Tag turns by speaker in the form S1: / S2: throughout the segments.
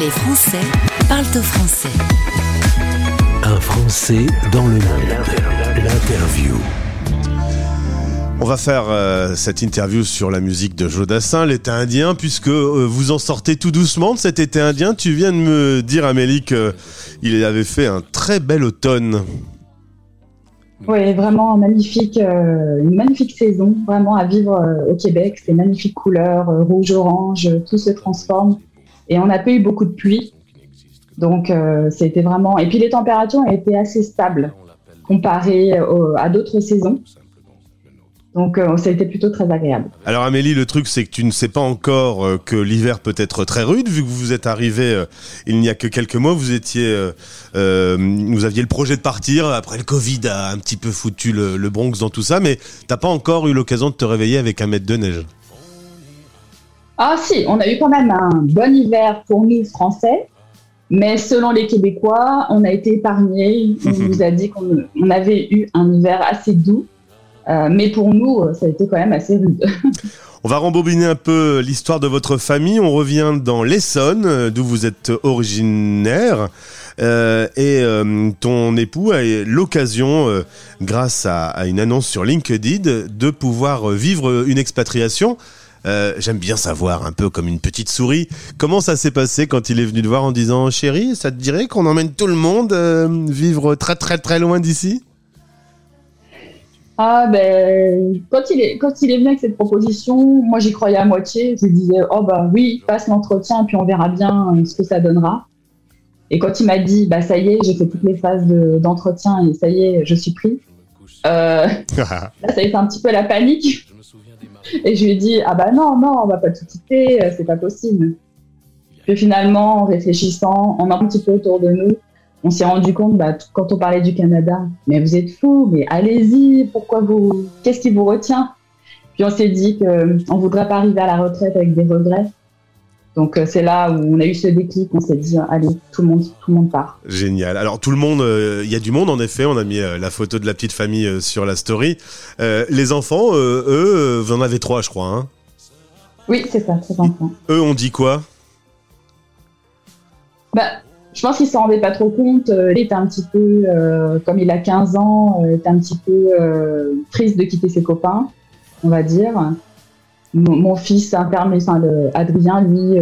S1: Les Français parlent au français.
S2: Un Français dans le monde. L'interview.
S3: On va faire euh, cette interview sur la musique de Jodassin, l'été indien, puisque euh, vous en sortez tout doucement de cet été indien. Tu viens de me dire, Amélie, qu'il avait fait un très bel automne.
S4: Oui, vraiment magnifique, euh, une magnifique saison, vraiment à vivre au Québec. C'est magnifiques couleurs, rouge, orange, tout se transforme. Et on n'a pas eu beaucoup de pluie. Donc, c'était vraiment. Et puis, les températures été assez stables comparées à d'autres saisons. Donc euh, ça a été plutôt très agréable.
S3: Alors Amélie, le truc c'est que tu ne sais pas encore euh, que l'hiver peut être très rude, vu que vous êtes arrivé euh, il n'y a que quelques mois, vous étiez, aviez le projet de partir, après le Covid a un petit peu foutu le, le Bronx dans tout ça, mais t'as pas encore eu l'occasion de te réveiller avec un mètre de neige.
S4: Ah si, on a eu quand même un bon hiver pour nous Français, mais selon les Québécois, on a été épargnés. On nous a dit qu'on avait eu un hiver assez doux. Euh, mais pour nous, euh, ça a été quand même assez rude.
S3: On va rembobiner un peu l'histoire de votre famille. On revient dans l'Essonne, euh, d'où vous êtes originaire. et ton époux a l'occasion, grâce à, une annonce sur LinkedIn, de pouvoir vivre une expatriation. J'aime bien savoir, un peu comme une petite souris, comment ça s'est passé quand il est venu te voir en disant Chérie, ça te dirait qu'on emmène tout le monde vivre très très très loin d'ici?
S4: Ah ben quand il est quand il est venu avec cette proposition, moi j'y croyais à moitié. Je disais oh bah oui, passe l'entretien puis on verra bien euh, ce que ça donnera. Et quand il m'a dit bah ça y est, j'ai fait toutes les phases d'entretien et ça y est, je suis pris. Euh, là ça a été un petit peu la panique. Et je lui ai dit ah bah non non on va pas tout quitter, euh, c'est pas possible. Puis finalement en réfléchissant, en un petit peu autour de nous, on s'est rendu compte, bah, quand on parlait du Canada, mais vous êtes fous, mais allez-y, pourquoi vous, qu'est-ce qui vous retient? Puis on s'est dit qu'on ne voudrait pas arriver à la retraite avec des regrets. Donc euh, c'est là où on a eu ce déclic, on s'est dit allez tout le monde tout le monde part.
S3: Génial. Alors tout le monde, euh, il y a du monde en effet. On a mis euh, la photo de la petite famille sur la story. les enfants, eux, vous en avez trois, je crois. Hein
S4: oui, c'est ça, trois enfants.
S3: Eux, on dit quoi?
S4: Bah je pense qu'il s'en rendait pas trop compte. Euh, il était un petit peu, euh, comme il a 15 ans, il euh, était un petit peu triste de quitter ses copains, on va dire. Mon, fils intermédiaire, enfin, le, Adrien, lui,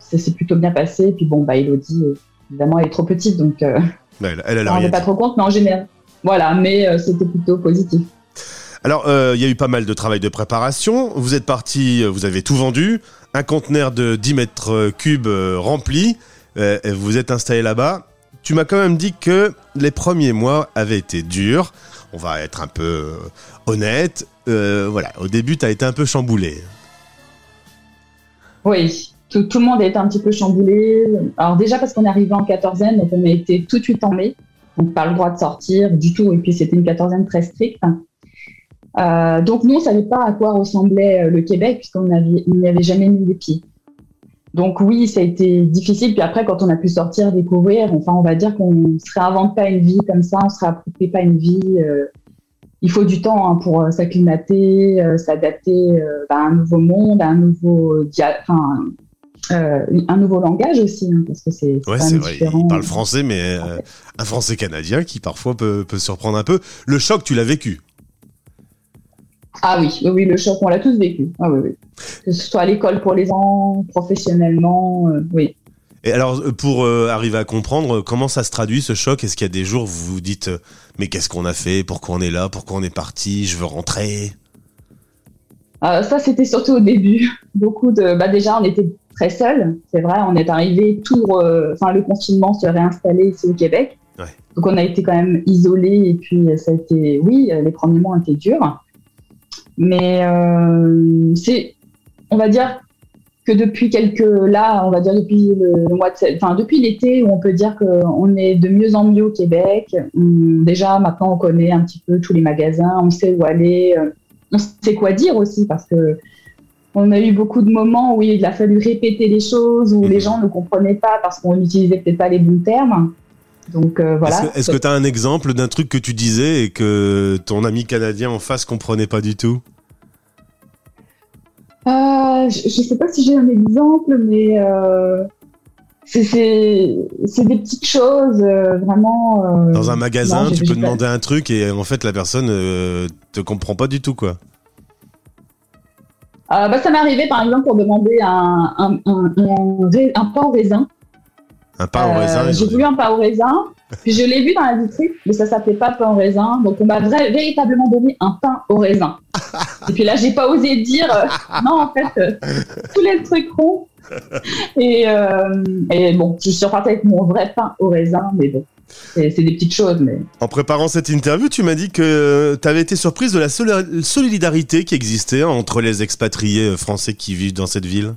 S4: ça s'est plutôt bien passé. Puis bon, bah, Elodie, évidemment, elle est trop petite, donc elle,
S3: elle, elle rendait
S4: pas trop compte, mais en général, voilà, mais c'était plutôt positif.
S3: Alors, il y a eu pas mal de travail de préparation. Vous êtes parti, vous avez tout vendu, un conteneur de 10 mètres cubes rempli. Euh, vous êtes installé là-bas. Tu m'as quand même dit que les premiers mois avaient été durs. On va être un peu euh, honnête. Euh, voilà, au début, tu as été un peu chamboulé.
S4: Oui, tout, le monde a été un petit peu chamboulé. Alors déjà parce qu'on est arrivé en quatorzaine, donc on a été tout de suite en mai. Donc pas le droit de sortir du tout. Et puis c'était une quatorzaine très stricte. donc nous, on ne savait pas à quoi ressemblait le Québec puisqu'on n'y avait jamais mis les pieds. Donc oui, ça a été difficile. Puis après, quand on a pu sortir, découvrir, enfin, on va dire qu'on ne se réinvente pas une vie comme ça, on ne se réapproprie pas une vie. Euh, il faut du temps hein, pour euh, s'acclimater, euh, s'adapter à un nouveau monde, à un nouveau, enfin, un nouveau langage aussi, hein, parce que c'est
S3: ouais, vrai. Il parle français, mais un français canadien qui parfois peut, peut surprendre un peu. Le choc, tu l'as vécu?
S4: Ah oui, oui, le choc, on l'a tous vécu. Ah oui, oui. Que ce soit à l'école pour les enfants, professionnellement, euh, oui.
S3: Et alors, euh, pour euh, arriver à comprendre, comment ça se traduit ce choc Est-ce qu'il y a des jours où vous vous dites, mais qu'est-ce qu'on a fait Pourquoi on est là Pourquoi on est parti Je veux rentrer?
S4: Ça, c'était surtout au début. Beaucoup de. Bah, déjà, on était très seuls, c'est vrai. On est arrivé, tout. Enfin, le confinement se réinstallé ici au Québec. Donc, on a été quand même isolés. Et puis, ça a été. Oui, les premiers mois ont été durs. Mais euh, c'est, on va dire que depuis quelques, là, on va dire depuis le, mois de, enfin depuis l'été, où on peut dire qu'on est de mieux en mieux au Québec. déjà, maintenant, on connaît un petit peu tous les magasins, on sait où aller, euh, on sait quoi dire aussi, parce que on a eu beaucoup de moments où il a fallu répéter les choses, où les mhm. gens ne comprenaient pas parce qu'on n'utilisait peut-être pas les bons termes. Donc euh, voilà.
S3: Est-ce que tu as un exemple d'un truc que tu disais et que ton ami canadien en face comprenait pas du tout?
S4: Euh, Je ne sais pas si j'ai un exemple, mais euh, c'est des petites choses vraiment.
S3: Dans un magasin, tu peux demander un truc et en fait la personne te comprend pas du tout quoi.
S4: bah, ça m'est arrivé par exemple pour demander un, un, un, un pain au raisin.
S3: Un pain au raisin.
S4: J'ai voulu un pain au raisin. Puis je l'ai vu dans la vitrine, mais ça s'appelait pas pain au raisin. Donc on m'a véritablement donné un pain au raisin. Et puis là, j'ai pas osé dire euh, non, en fait, euh, tous les trucs ronds. Et, euh, et, bon, je suis repartie avec mon vrai pain au raisin, mais bon. C'est des petites choses, mais.
S3: En préparant cette interview, tu m'as dit que tu avais été surprise de la solidarité qui existait entre les expatriés français qui vivent dans cette ville.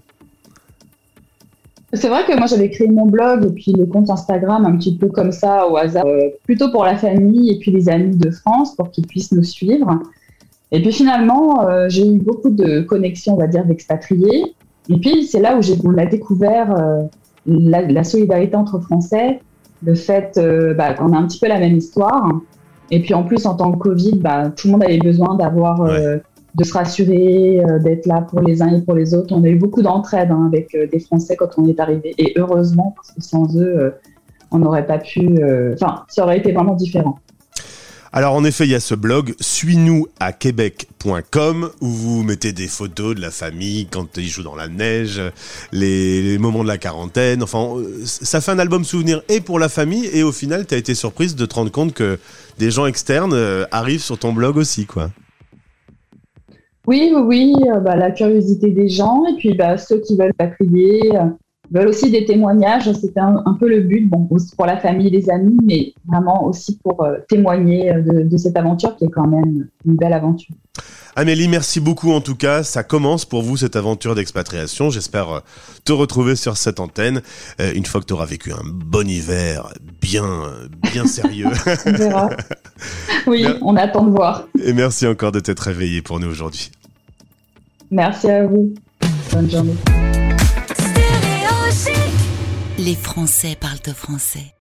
S4: C'est vrai que moi j'avais créé mon blog et puis le compte Instagram un petit peu comme ça au hasard, euh, plutôt pour la famille et puis les amis de France pour qu'ils puissent nous suivre. Et puis finalement, euh, j'ai eu beaucoup de connexions, on va dire, d'expatriés. Et puis c'est là où j'ai on a découvert euh, la, solidarité entre Français, le fait bah, qu'on a un petit peu la même histoire. Et puis en plus, en temps de Covid, bah, tout le monde avait besoin d'avoir de se rassurer, euh, d'être là pour les uns et pour les autres. On a eu beaucoup d'entraide hein, avec euh, des Français quand on est arrivé. Et heureusement, parce que sans eux, euh, on n'aurait pas pu. Enfin, ça aurait été vraiment différent.
S3: Alors en effet, il y a ce blog suis-nous à québec.com où vous mettez des photos de la famille quand ils jouent dans la neige, les, moments de la quarantaine. Enfin, ça fait un album souvenir et pour la famille et au final, tu as été surprise de te rendre compte que des gens externes arrivent sur ton blog aussi, quoi.
S4: Oui, oui, euh, bah, la curiosité des gens et puis bah, ceux qui veulent patrier euh, veulent aussi des témoignages. C'était un, peu le but, bon, pour la famille, les amis, mais vraiment aussi pour euh, témoigner de, cette aventure qui est quand même une belle aventure.
S3: Amélie, merci beaucoup en tout cas. Ça commence pour vous cette aventure d'expatriation. J'espère te retrouver sur cette antenne une fois que tu auras vécu un bon hiver bien, bien sérieux.
S4: on verra. Oui, on attend de voir.
S3: Et merci encore de t'être réveillé pour nous aujourd'hui.
S4: Merci à vous. Bonne journée.
S1: Les Français parlent au français.